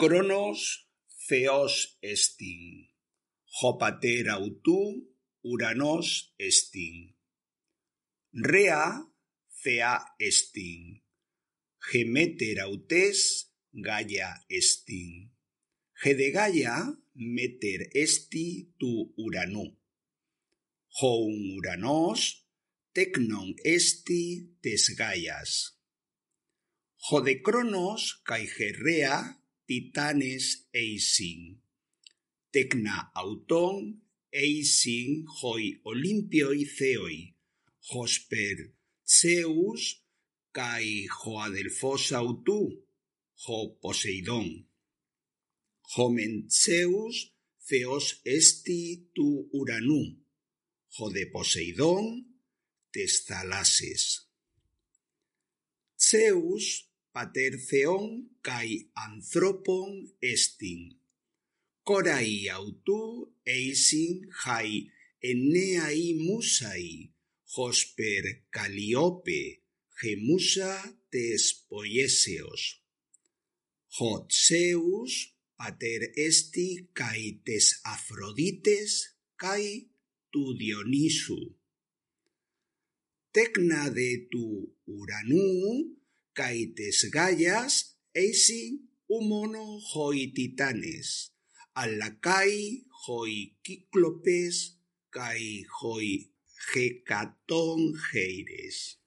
Cronos Theos estin. Jopater autu Uranos estin. Rea Thea estin. Gemeter autes Gaia estin. Gede Gaia meter esti tu Uranu. Houn Uranos tecnon esti tes Gaias. Jode Cronos kai Gerrea titanes eisin. Tecna auton eisin hoi olimpioi theoi, hosper Zeus kai Joadelfos autu, ho Poseidon. Homen Zeus theos esti tu uranu, ho de Poseidon tes thalases. Zeus pater Theon kai anthropon estin. Korai autu eisin hai eneai musai, hosper Calliope, gemusa tes poieseos. Hot Zeus pater esti kai tes Afrodites kai tu Dionisu. Tecna de tu Uranu caites Gaias eisin humono hoi titanes, alacai hoi Cíclopes, kai hoi hecaton geires.